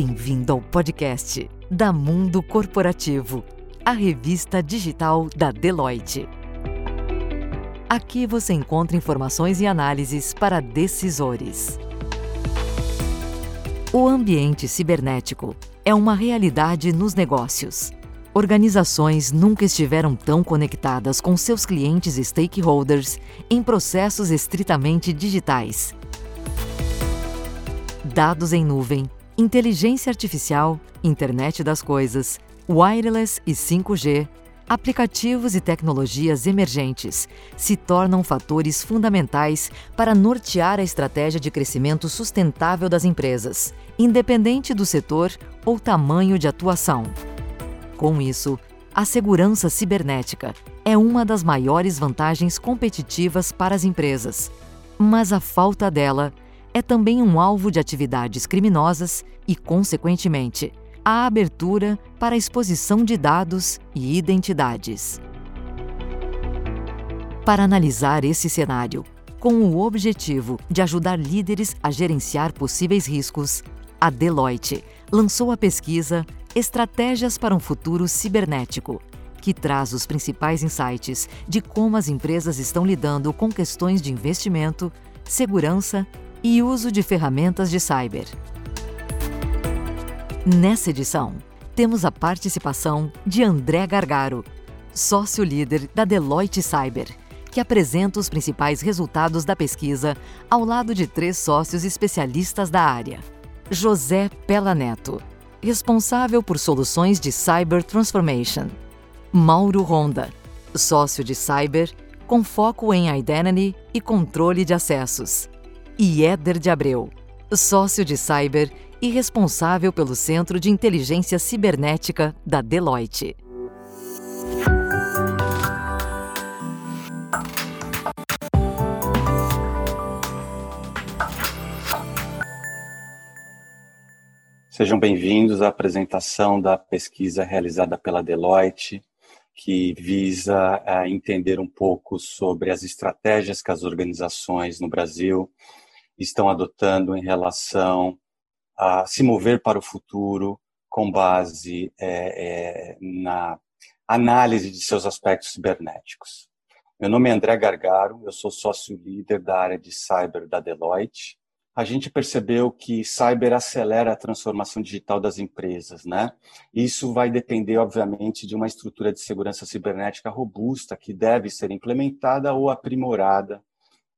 Bem-vindo ao podcast da Mundo Corporativo, a revista digital da Deloitte. Aqui você encontra informações e análises para decisores. O ambiente cibernético é uma realidade nos negócios. Organizações nunca estiveram tão conectadas com seus clientes e stakeholders em processos estritamente digitais. Dados em nuvem, inteligência artificial, internet das coisas, wireless e 5G, aplicativos e tecnologias emergentes se tornam fatores fundamentais para nortear a estratégia de crescimento sustentável das empresas, independente do setor ou tamanho de atuação. Com isso, a segurança cibernética é uma das maiores vantagens competitivas para as empresas, mas a falta dela é também um alvo de atividades criminosas e, consequentemente, a abertura para a exposição de dados e identidades. Para analisar esse cenário, com o objetivo de ajudar líderes a gerenciar possíveis riscos, a Deloitte lançou a pesquisa Estratégias para um Futuro Cibernético, que traz os principais insights de como as empresas estão lidando com questões de investimento, segurança e uso de ferramentas de cyber. Nessa edição, temos a participação de André Gargaro, sócio-líder da Deloitte Cyber, que apresenta os principais resultados da pesquisa ao lado de três sócios especialistas da área. José Pella Neto, responsável por soluções de Cyber Transformation. Mauro Ronda, sócio de Cyber, com foco em Identity e controle de acessos. E Éder de Abreu, sócio de Cyber e responsável pelo Centro de Inteligência Cibernética da Deloitte. Sejam bem-vindos à apresentação da pesquisa realizada pela Deloitte, que visa uh, entender um pouco sobre as estratégias que as organizações no Brasil estão adotando em relação a se mover para o futuro com base é, é, na análise de seus aspectos cibernéticos. Meu nome é André Gargaro, eu sou sócio-líder da área de cyber da Deloitte. A gente percebeu que cyber acelera a transformação digital das empresas, né? Isso vai depender, obviamente, de uma estrutura de segurança cibernética robusta que deve ser implementada ou aprimorada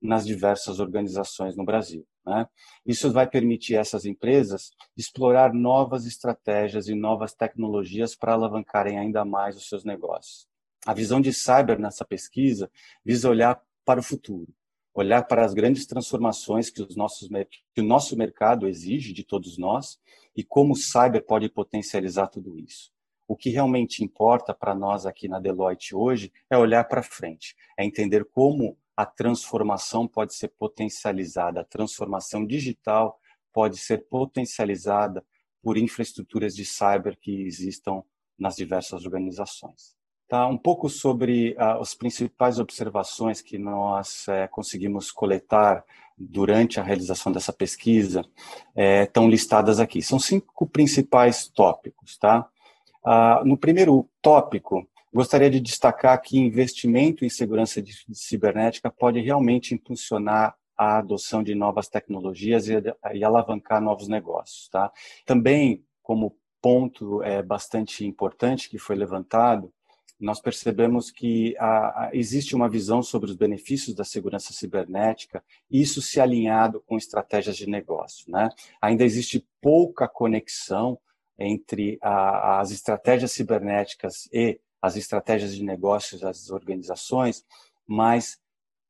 nas diversas organizações no Brasil. Né? Isso vai permitir a essas empresas explorar novas estratégias e novas tecnologias para alavancarem ainda mais os seus negócios. A visão de cyber nessa pesquisa visa olhar para o futuro, olhar para as grandes transformações que, os nossos, que o nosso mercado exige de todos nós e como o cyber pode potencializar tudo isso. O que realmente importa para nós aqui na Deloitte hoje é olhar para frente, é entender como a transformação pode ser potencializada, a transformação digital pode ser potencializada por infraestruturas de cyber que existam nas diversas organizações. Tá, um pouco sobre uh, as principais observações que nós uh, conseguimos coletar durante a realização dessa pesquisa uh, estão listadas aqui. São cinco principais tópicos, tá? Uh, no primeiro tópico, Gostaria de destacar que investimento em segurança de, cibernética pode realmente impulsionar a adoção de novas tecnologias e, e alavancar novos negócios. Tá? Também, como ponto é, bastante importante que foi levantado, nós percebemos que a, a, existe uma visão sobre os benefícios da segurança cibernética, isso se alinhado com estratégias de negócio. Né? Ainda existe pouca conexão entre a, as estratégias cibernéticas e as estratégias de negócios das organizações, mas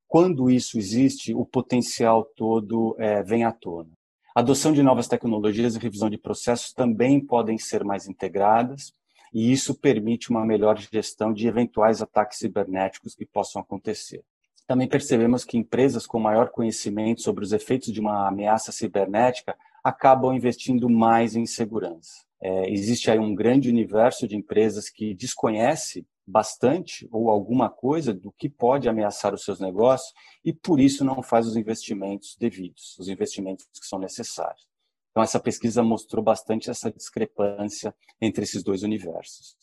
quando isso existe, o potencial todo é, vem à tona. A adoção de novas tecnologias e revisão de processos também podem ser mais integradas, e isso permite uma melhor gestão de eventuais ataques cibernéticos que possam acontecer. Também percebemos que empresas com maior conhecimento sobre os efeitos de uma ameaça cibernética acabam investindo mais em segurança. É, existe aí um grande universo de empresas que desconhece bastante ou alguma coisa do que pode ameaçar os seus negócios e por isso não faz os investimentos devidos, os investimentos que são necessários. Então, essa pesquisa mostrou bastante essa discrepância entre esses dois universos.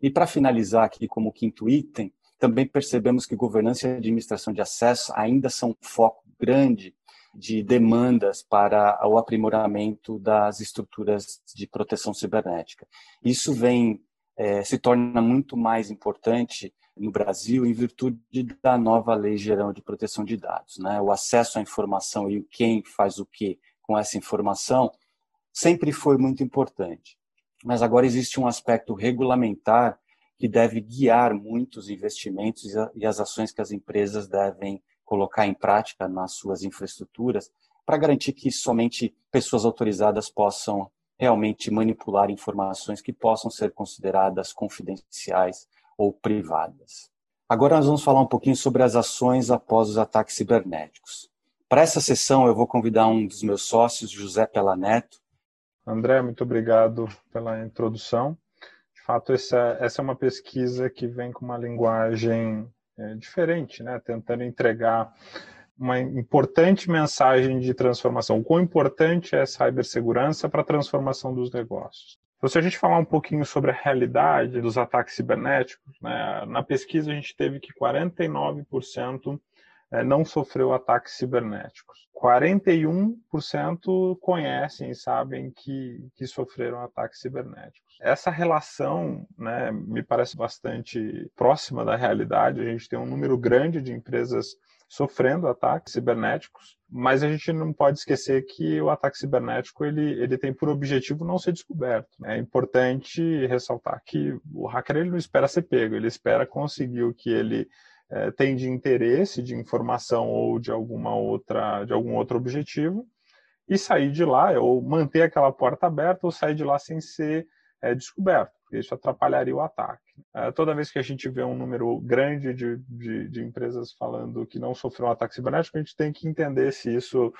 E para finalizar aqui como quinto item, também percebemos que governança e administração de acesso ainda são um foco grande de demandas para o aprimoramento das estruturas de proteção cibernética. Isso vem é, se torna muito mais importante no Brasil em virtude da nova Lei Geral de Proteção de Dados. Né? O acesso à informação e quem faz o que com essa informação sempre foi muito importante. Mas agora existe um aspecto regulamentar que deve guiar muitos investimentos e as ações que as empresas devem colocar em prática nas suas infraestruturas para garantir que somente pessoas autorizadas possam realmente manipular informações que possam ser consideradas confidenciais ou privadas. Agora nós vamos falar um pouquinho sobre as ações após os ataques cibernéticos. Para essa sessão, eu vou convidar um dos meus sócios, José Pelaneto. André, muito obrigado pela introdução. De fato, essa, essa é uma pesquisa que vem com uma linguagem é, diferente, né? tentando entregar uma importante mensagem de transformação. O quão importante é a cibersegurança para a transformação dos negócios. Então, se a gente falar um pouquinho sobre a realidade dos ataques cibernéticos, né, na pesquisa a gente teve que 49% é, não sofreu ataques cibernéticos. 41% conhecem e sabem que, que sofreram ataques cibernéticos. Essa relação né, me parece bastante próxima da realidade. A gente tem um número grande de empresas sofrendo ataques cibernéticos, mas a gente não pode esquecer que o ataque cibernético ele, ele tem por objetivo não ser descoberto. É importante ressaltar que o hacker ele não espera ser pego, ele espera conseguir o que ele é, tem de interesse, de informação ou de alguma outra, de algum outro objetivo e sair de lá ou manter aquela porta aberta ou sair de lá sem ser é, descoberto isso atrapalharia o ataque. É, toda vez que a gente vê um número grande de, de, de, empresas falando que não sofreu um ataque cibernético, a gente tem que entender se isso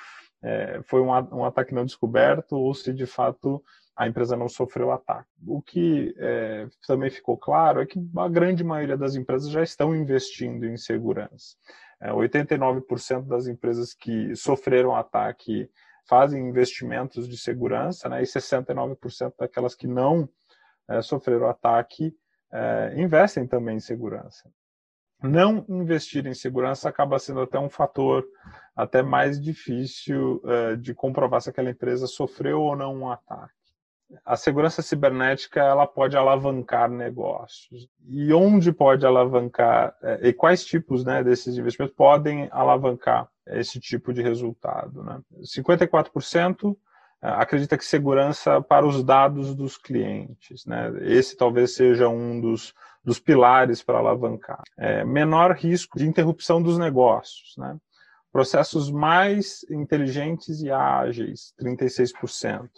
é, foi um, um, ataque não descoberto ou se de fato a empresa não sofreu ataque. O que é, também ficou claro é que a grande maioria das empresas já estão investindo em segurança. 89% é, das empresas que sofreram ataque fazem investimentos de segurança, né, e 69% daquelas que não é, sofreram ataque é, investem também em segurança. Não investir em segurança acaba sendo até um fator até mais difícil é, de comprovar se aquela empresa sofreu ou não um ataque. A segurança cibernética ela pode alavancar negócios. E onde pode alavancar, é, e quais tipos né, desses investimentos podem alavancar esse tipo de resultado? Né? 54% acredita que segurança para os dados dos clientes. Né? Esse talvez seja um dos, dos pilares para alavancar. É, menor risco de interrupção dos negócios. Né? Processos mais inteligentes e ágeis, 36%.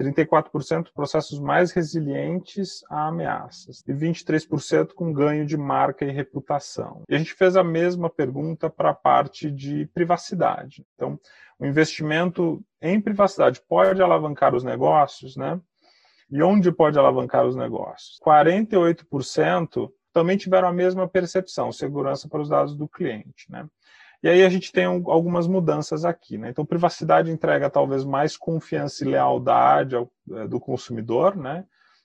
34% processos mais resilientes a ameaças e 23% com ganho de marca e reputação. E a gente fez a mesma pergunta para a parte de privacidade. Então, o investimento em privacidade pode alavancar os negócios, né? E onde pode alavancar os negócios? 48% também tiveram a mesma percepção, segurança para os dados do cliente, né? E aí a gente tem algumas mudanças aqui, né? Então, privacidade entrega talvez mais confiança e lealdade ao, é, do consumidor, né?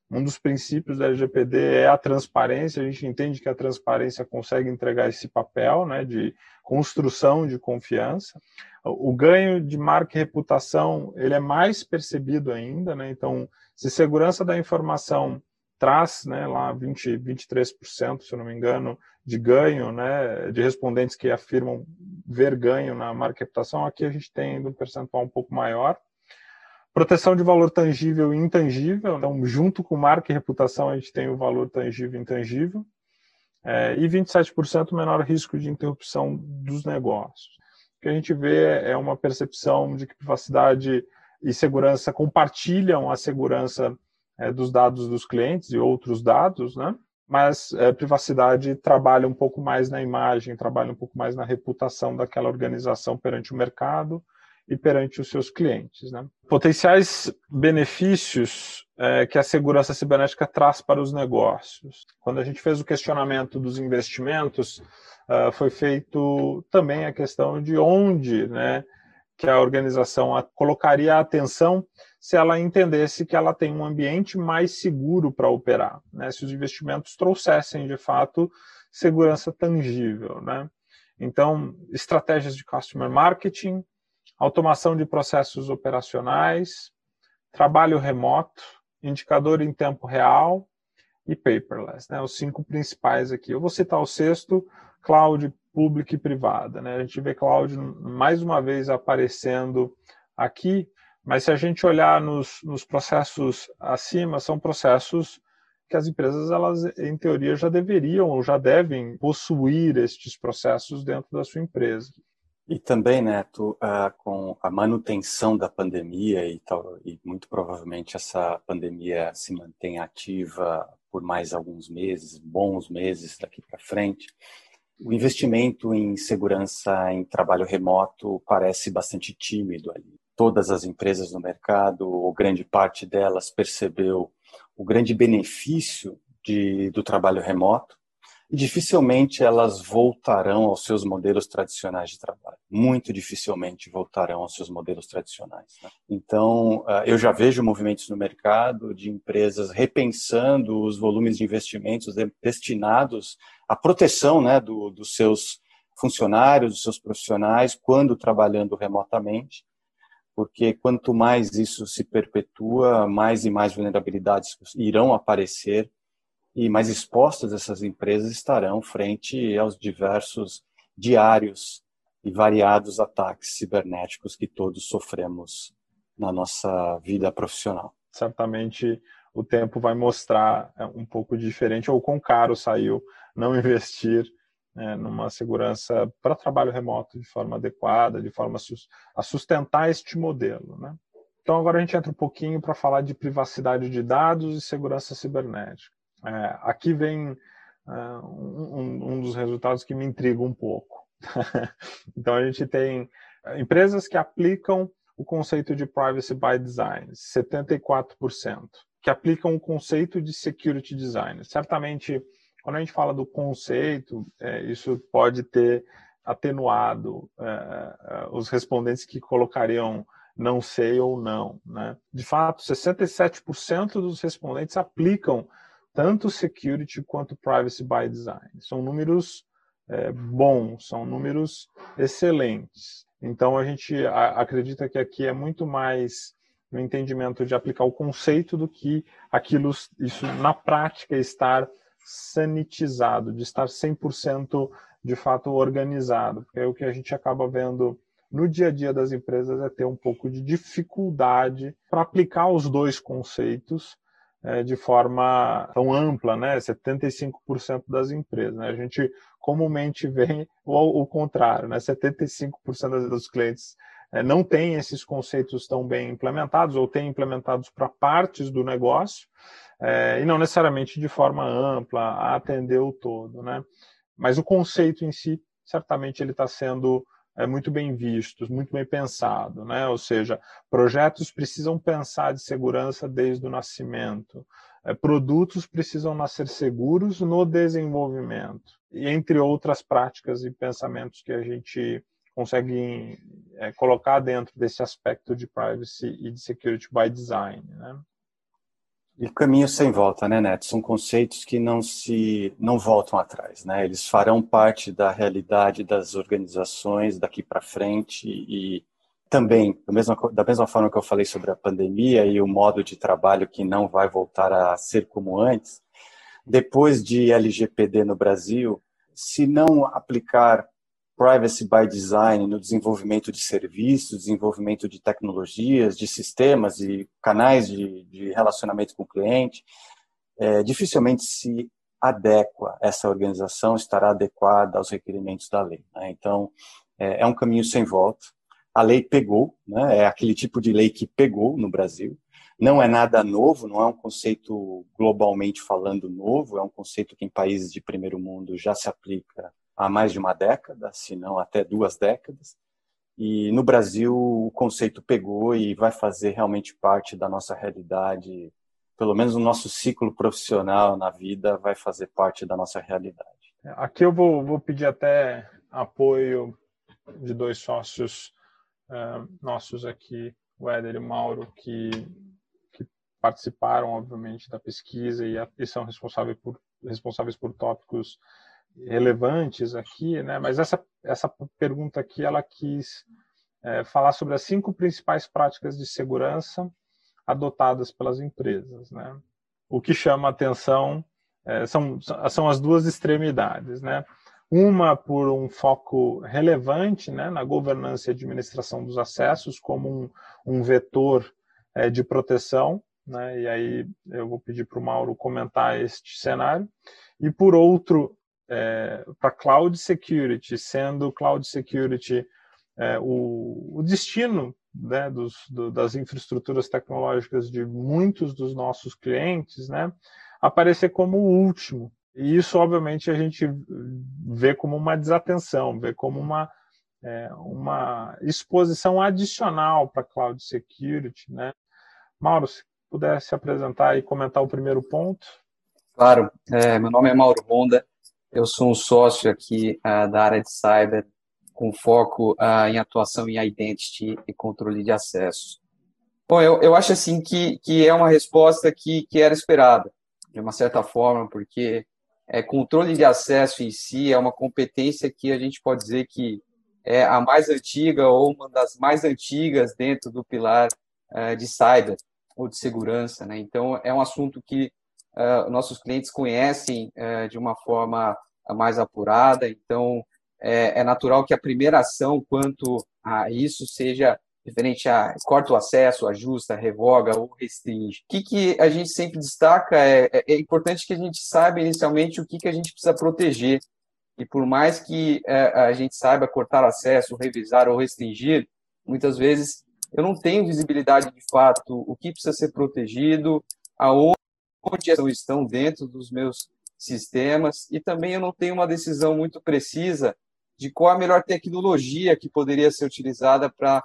Um dos princípios da LGPD é a transparência. A gente entende que a transparência consegue entregar esse papel, né, de construção de confiança. O ganho de marca e reputação ele é mais percebido ainda, né? Então, se segurança da informação traz, né, lá 20, 23%, se eu não me engano, de ganho, né, de respondentes que afirmam ver ganho na marca reputação, aqui a gente tem um percentual um pouco maior. Proteção de valor tangível e intangível, então, junto com marca e reputação, a gente tem o valor tangível e intangível. É, e 27% menor risco de interrupção dos negócios que a gente vê é uma percepção de que privacidade e segurança compartilham a segurança é, dos dados dos clientes e outros dados, né? Mas é, privacidade trabalha um pouco mais na imagem, trabalha um pouco mais na reputação daquela organização perante o mercado e perante os seus clientes. Né? Potenciais benefícios é, que a segurança cibernética traz para os negócios. Quando a gente fez o questionamento dos investimentos, uh, foi feito também a questão de onde né, que a organização colocaria a atenção se ela entendesse que ela tem um ambiente mais seguro para operar, né? se os investimentos trouxessem, de fato, segurança tangível. Né? Então, estratégias de customer marketing, automação de processos operacionais, trabalho remoto, indicador em tempo real e paperless, né? Os cinco principais aqui. Eu vou citar o sexto, cloud pública e privada, né? A gente vê cloud mais uma vez aparecendo aqui, mas se a gente olhar nos, nos processos acima, são processos que as empresas, elas, em teoria, já deveriam ou já devem possuir estes processos dentro da sua empresa. E também, Neto, uh, com a manutenção da pandemia e, tal, e muito provavelmente essa pandemia se mantém ativa por mais alguns meses, bons meses daqui para frente, o investimento em segurança em trabalho remoto parece bastante tímido ali. Todas as empresas no mercado, ou grande parte delas, percebeu o grande benefício de, do trabalho remoto e dificilmente elas voltarão aos seus modelos tradicionais de trabalho. Muito dificilmente voltarão aos seus modelos tradicionais. Né? Então, ah, eu já vejo movimentos no mercado de empresas repensando os volumes de investimentos destinados à proteção né, do, dos seus funcionários, dos seus profissionais, quando trabalhando remotamente, porque quanto mais isso se perpetua, mais e mais vulnerabilidades irão aparecer e mais expostas essas empresas estarão frente aos diversos diários e variados ataques cibernéticos que todos sofremos na nossa vida profissional. Certamente o tempo vai mostrar é, um pouco diferente ou quão caro saiu não investir né, numa segurança para trabalho remoto de forma adequada, de forma a sustentar este modelo. Né? Então agora a gente entra um pouquinho para falar de privacidade de dados e segurança cibernética. É, aqui vem é, um, um, dos resultados que me intriga um pouco. então, a gente tem empresas que aplicam o conceito de privacy by design, 74%, que aplicam o conceito de security design. Certamente, quando a gente fala do conceito, é, isso pode ter atenuado é, é os respondentes que colocariam não sei ou não. Né? De fato, 67% dos respondentes aplicam tanto security quanto privacy by design. São números é, bons, são números excelentes. Então a gente acredita que aqui é muito mais no entendimento de aplicar o conceito do que aquilo, isso na prática estar sanitizado, de estar 100% de fato organizado, porque é o que a gente acaba vendo no dia a dia das empresas é ter um pouco de dificuldade para aplicar os dois conceitos é, de forma tão ampla, né? 75% das empresas. Né? A gente comumente vê o, o contrário, né? 75% dos clientes é, não têm esses conceitos tão bem implementados ou têm implementados para partes do negócio é, e não necessariamente de forma ampla a atender o todo, né? Mas o conceito em si, certamente ele está sendo é, muito bem vistos, muito bem pensado, né? Ou seja, projetos precisam pensar de segurança desde o nascimento, é, produtos precisam nascer seguros no desenvolvimento, e entre outras práticas e pensamentos que a gente consegue é, colocar dentro desse aspecto de privacy e de security by design, né? E caminho sem volta, né, Neto? São conceitos que não se não voltam atrás, né? Eles farão parte da realidade das organizações daqui para frente e também, da mesma, forma que eu falei sobre a pandemia e o modo de trabalho que não vai voltar a ser como antes, depois de LGPD no Brasil, se não aplicar privacy by design no desenvolvimento de serviços, desenvolvimento de tecnologias, de sistemas e canais de, de relacionamento com o cliente, é, dificilmente se adequa, essa organização estará adequada aos requerimentos da lei. Né? Então, é, é, um caminho sem volta. A lei pegou, né? é aquele tipo de lei que pegou no Brasil. Não é nada novo, não é um conceito globalmente falando novo, é um conceito que em países de primeiro mundo já se aplica há mais de uma década, se não até duas décadas. E no Brasil o conceito pegou e vai fazer realmente parte da nossa realidade, pelo menos o nosso ciclo profissional na vida vai fazer parte da nossa realidade. Aqui eu vou, vou pedir até apoio de dois sócios uh, nossos aqui, o Éder e o Mauro, que, que participaram, obviamente, da pesquisa e, a, e são responsáveis por, responsáveis por tópicos relevantes aqui, né? Mas essa essa pergunta aqui ela quis é, falar sobre as cinco principais práticas de segurança adotadas pelas empresas, né? O que chama atenção é, são são as duas extremidades, né? Uma por um foco relevante, né, na governança e administração dos acessos como um, um vetor é, de proteção, né? E aí eu vou pedir para o Mauro comentar este cenário. E por outro, é, para cloud security, sendo cloud security é, o, o, destino né, dos, do, das infraestruturas tecnológicas de muitos dos nossos clientes, né, aparecer como o último. E isso, obviamente, a gente vê como uma desatenção, vê como uma, é, uma exposição adicional para cloud security. Né? Mauro, se pudesse apresentar e comentar o primeiro ponto. Claro, é, meu nome é Mauro Honda, eu sou um sócio aqui uh, da área de cyber, com foco uh, em atuação em identity e controle de acesso. Bom, eu, eu acho assim que, que é uma resposta que, que era esperada, de uma certa forma, porque é, controle de acesso em si é uma competência que a gente pode dizer que é a mais antiga ou uma das mais antigas dentro do pilar uh, de cyber ou de segurança. Né? Então, é um assunto que uh, nossos clientes conhecem uh, de uma forma mais apurada, então é, é, natural que a primeira ação quanto a isso seja referente a corta o acesso, ajusta, revoga ou restringe. O que, que a gente sempre destaca é, é, é importante que a gente saiba inicialmente o que, que a gente precisa proteger. E por mais que é, a gente saiba cortar acesso, revisar ou restringir, muitas vezes eu não tenho visibilidade de fato o que precisa ser protegido, aonde estão dentro dos meus sistemas, e também eu não tenho uma decisão muito precisa de qual a melhor tecnologia que poderia ser utilizada para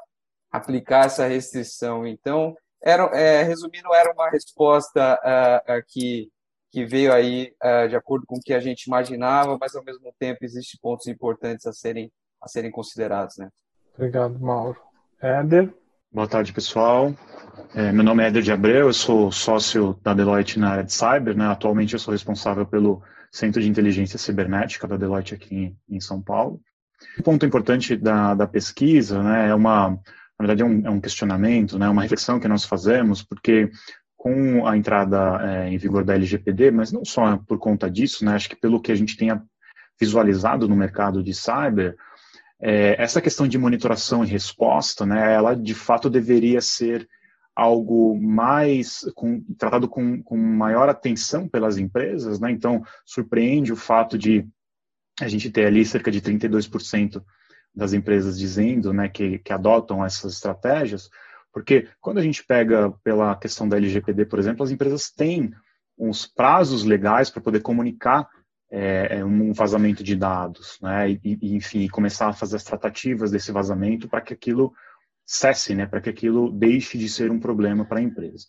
aplicar essa restrição. Então, era, é, resumindo, era uma resposta uh, uh, que, que veio aí uh, de acordo com o que a gente imaginava, mas ao mesmo tempo existem pontos importantes a serem, a serem considerados. Né? Obrigado, Mauro. Éder? Boa tarde, pessoal. É, meu nome é Éder de Abreu, eu sou sócio da Deloitte na área de cyber. Né? Atualmente eu sou responsável pelo Centro de Inteligência Cibernética da Deloitte aqui em, em São Paulo. Um ponto importante da, da pesquisa né, é uma, na verdade, é um, é um questionamento, né, uma reflexão que nós fazemos, porque com a entrada é, em vigor da LGPD, mas não só por conta disso, né, acho que pelo que a gente tenha visualizado no mercado de cyber, é, essa questão de monitoração e resposta, né, ela de fato deveria ser algo mais com, tratado com, com maior atenção pelas empresas, né? Então surpreende o fato de a gente ter ali cerca de 32% das empresas dizendo, né, que, que adotam essas estratégias, porque quando a gente pega pela questão da LGPD, por exemplo, as empresas têm uns prazos legais para poder comunicar é, é, um vazamento de dados, né? E, e, enfim, começar a fazer as tratativas desse vazamento para que aquilo cesse, né? Para que aquilo deixe de ser um problema para a empresa.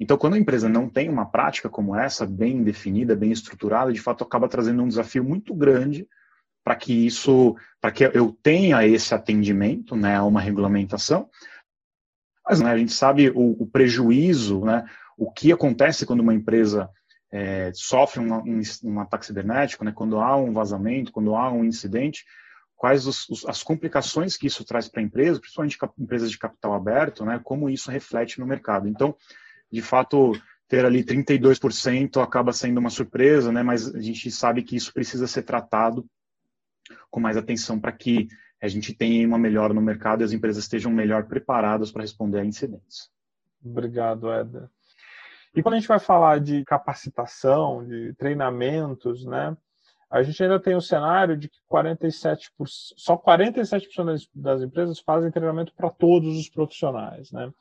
Então, quando a empresa não tem uma prática como essa, bem definida, bem estruturada, de fato acaba trazendo um desafio muito grande para que isso, para que eu tenha esse atendimento, né, a uma regulamentação. Mas né, a gente sabe o, o prejuízo, né, o que acontece quando uma empresa é, sofre um, um, um, ataque cibernético, né, quando há um vazamento, quando há um incidente, quais os, os, as complicações que isso traz para a empresa, principalmente empresas de capital aberto, né, como isso reflete no mercado. Então, de fato, ter ali 32% acaba sendo uma surpresa, né, mas a gente sabe que isso precisa ser tratado com mais atenção para que a gente tenha uma melhora no mercado e as empresas estejam melhor preparadas para responder a incidentes. Obrigado, Eder. E quando a gente vai falar de capacitação, de treinamentos, né, a gente ainda tem o cenário de que 47%, só 47% das, das empresas fazem treinamento para todos os profissionais. Né?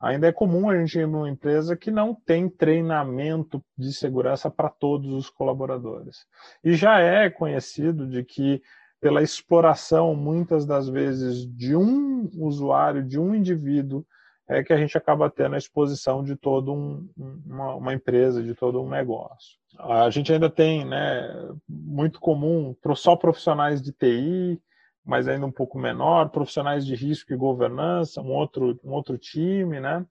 Ainda é comum a gente ir numa empresa que não tem treinamento de segurança para todos os colaboradores. E já é conhecido de que pela exploração, muitas das vezes, de um usuário, de um indivíduo, é que a gente acaba tendo a exposição de toda um, uma, uma, empresa, de todo um negócio. A gente ainda tem, né, muito comum, só profissionais de TI, mas ainda um pouco menor, profissionais de risco e governança, um outro, um outro time, né?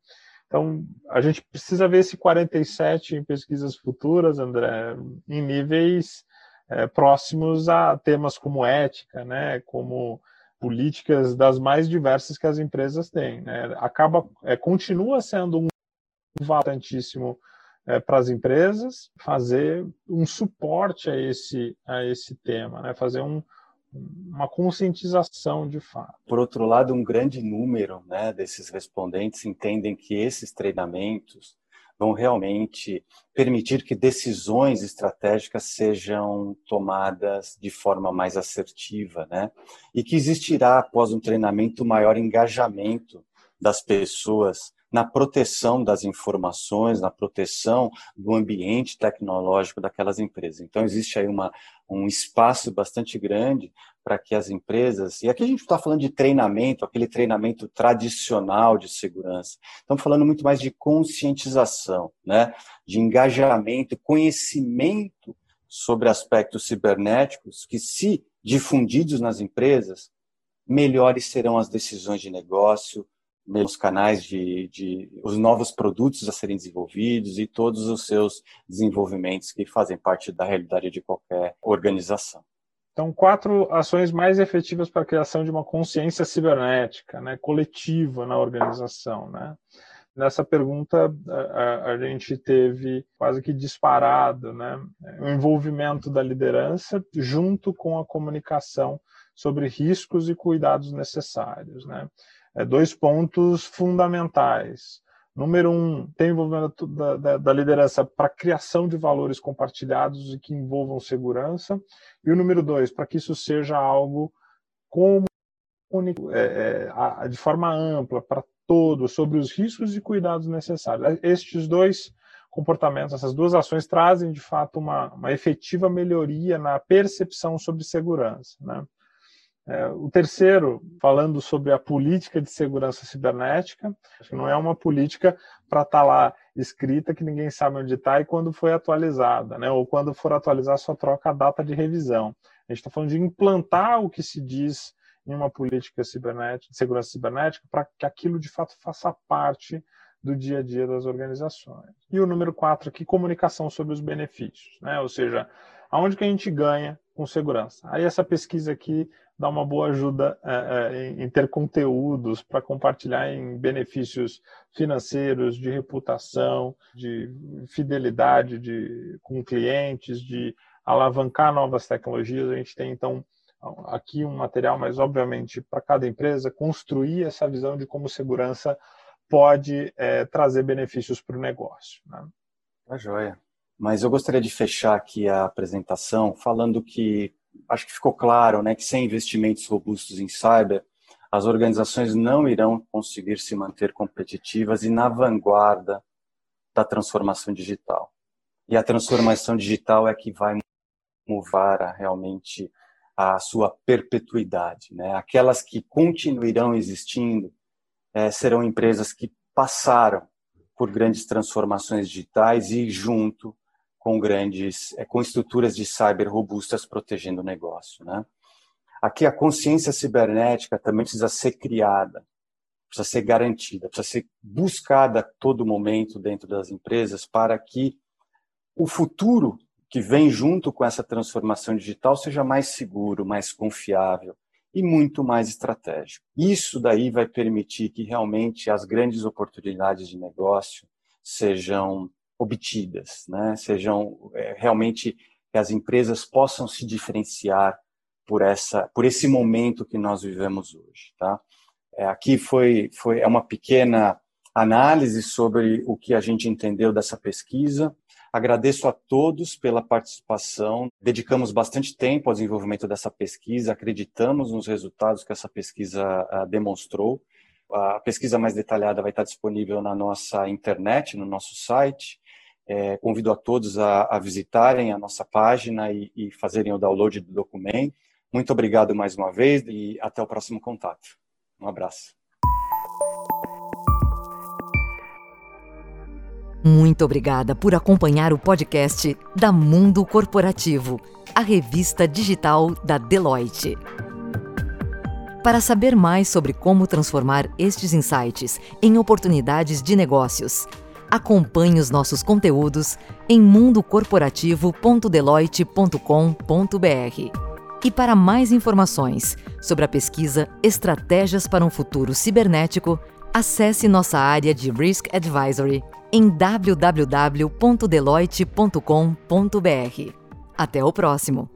Então, a gente precisa ver esse 47 em pesquisas futuras, André, em níveis é, próximos a temas como ética, né, como políticas das mais diversas que as empresas têm. Né? Acaba, é, continua sendo um importantíssimo é, para as empresas fazer um suporte a esse, a esse tema, né? fazer um, uma conscientização de fato. Por outro lado, um grande número né, desses respondentes entendem que esses treinamentos vão realmente permitir que decisões estratégicas sejam tomadas de forma mais assertiva, né? E que existirá após um treinamento maior engajamento das pessoas na proteção das informações, na proteção do ambiente tecnológico daquelas empresas. Então, existe aí uma, um espaço bastante grande para que as empresas, e aqui a gente está falando de treinamento, aquele treinamento tradicional de segurança, estamos falando muito mais de conscientização, né? de engajamento, conhecimento sobre aspectos cibernéticos que, se difundidos nas empresas, melhores serão as decisões de negócio, os canais de, de, os novos produtos a serem desenvolvidos e todos os seus desenvolvimentos que fazem parte da realidade de qualquer organização. Então, quatro ações mais efetivas para a criação de uma consciência cibernética, né, coletiva na organização, né? Nessa pergunta, a, a, gente teve quase que disparado né, o envolvimento da liderança junto com a comunicação sobre riscos e cuidados necessários. Né? É, dois pontos fundamentais. Número um, tem envolvimento da, da, da liderança para criação de valores compartilhados e que envolvam segurança. E o número dois, para que isso seja algo como é, é, de forma ampla para todos, sobre os riscos e cuidados necessários. Estes dois comportamentos, essas duas ações trazem de fato uma, uma efetiva melhoria na percepção sobre segurança. Né? É, o terceiro, falando sobre a política de segurança cibernética, acho que não é uma política para estar tá lá escrita que ninguém sabe onde está e quando foi atualizada, né? ou quando for atualizar só troca a data de revisão. A gente está falando de implantar o que se diz em uma política cibernética, de segurança cibernética para que aquilo de fato faça parte do dia a dia das organizações. E o número quatro aqui, comunicação sobre os benefícios, né? ou seja, aonde que a gente ganha com segurança. Aí essa pesquisa aqui dá uma boa ajuda é, é, em ter conteúdos para compartilhar em benefícios financeiros, de reputação, de fidelidade de, com clientes, de alavancar novas tecnologias. A gente tem, então, aqui um material, mas obviamente para cada empresa, construir essa visão de como segurança pode é, trazer benefícios para o negócio. Né? Tá joia. Mas eu gostaria de fechar aqui a apresentação falando que acho que ficou claro, né, que sem investimentos robustos em cyber, as organizações não irão conseguir se manter competitivas e na vanguarda da transformação digital. E a transformação digital é que vai mover realmente a sua perpetuidade. Né? Aquelas que continuarão existindo é, serão empresas que passaram por grandes transformações digitais e junto com grandes, é, com estruturas de cyber robustas protegendo o negócio, né? Aqui a consciência cibernética também precisa ser criada, precisa ser garantida, precisa ser buscada a todo momento dentro das empresas para que o futuro que vem junto com essa transformação digital seja mais seguro, mais confiável e muito mais estratégico. Isso daí vai permitir que realmente as grandes oportunidades de negócio sejam obtidas, né? sejam é, realmente que as empresas possam se diferenciar por essa, por esse momento que nós vivemos hoje, tá? É, aqui foi, foi é uma pequena análise sobre o que a gente entendeu dessa pesquisa. Agradeço a todos pela participação. Dedicamos bastante tempo ao desenvolvimento dessa pesquisa, acreditamos nos resultados que essa pesquisa uh, demonstrou. A pesquisa mais detalhada vai estar disponível na nossa internet, no nosso site. É, convido a todos a, a, visitarem a nossa página e, e fazerem o download do documento. Muito obrigado mais uma vez e até o próximo contato. Um abraço. Muito obrigada por acompanhar o podcast da Mundo Corporativo, a revista digital da Deloitte. Para saber mais sobre como transformar estes insights em oportunidades de negócios, acompanhe os nossos conteúdos em mundocorporativo.deloitte.com.br. E para mais informações sobre a pesquisa Estratégias para um Futuro Cibernético, acesse nossa área de Risk Advisory em www.deloitte.com.br. Até o próximo!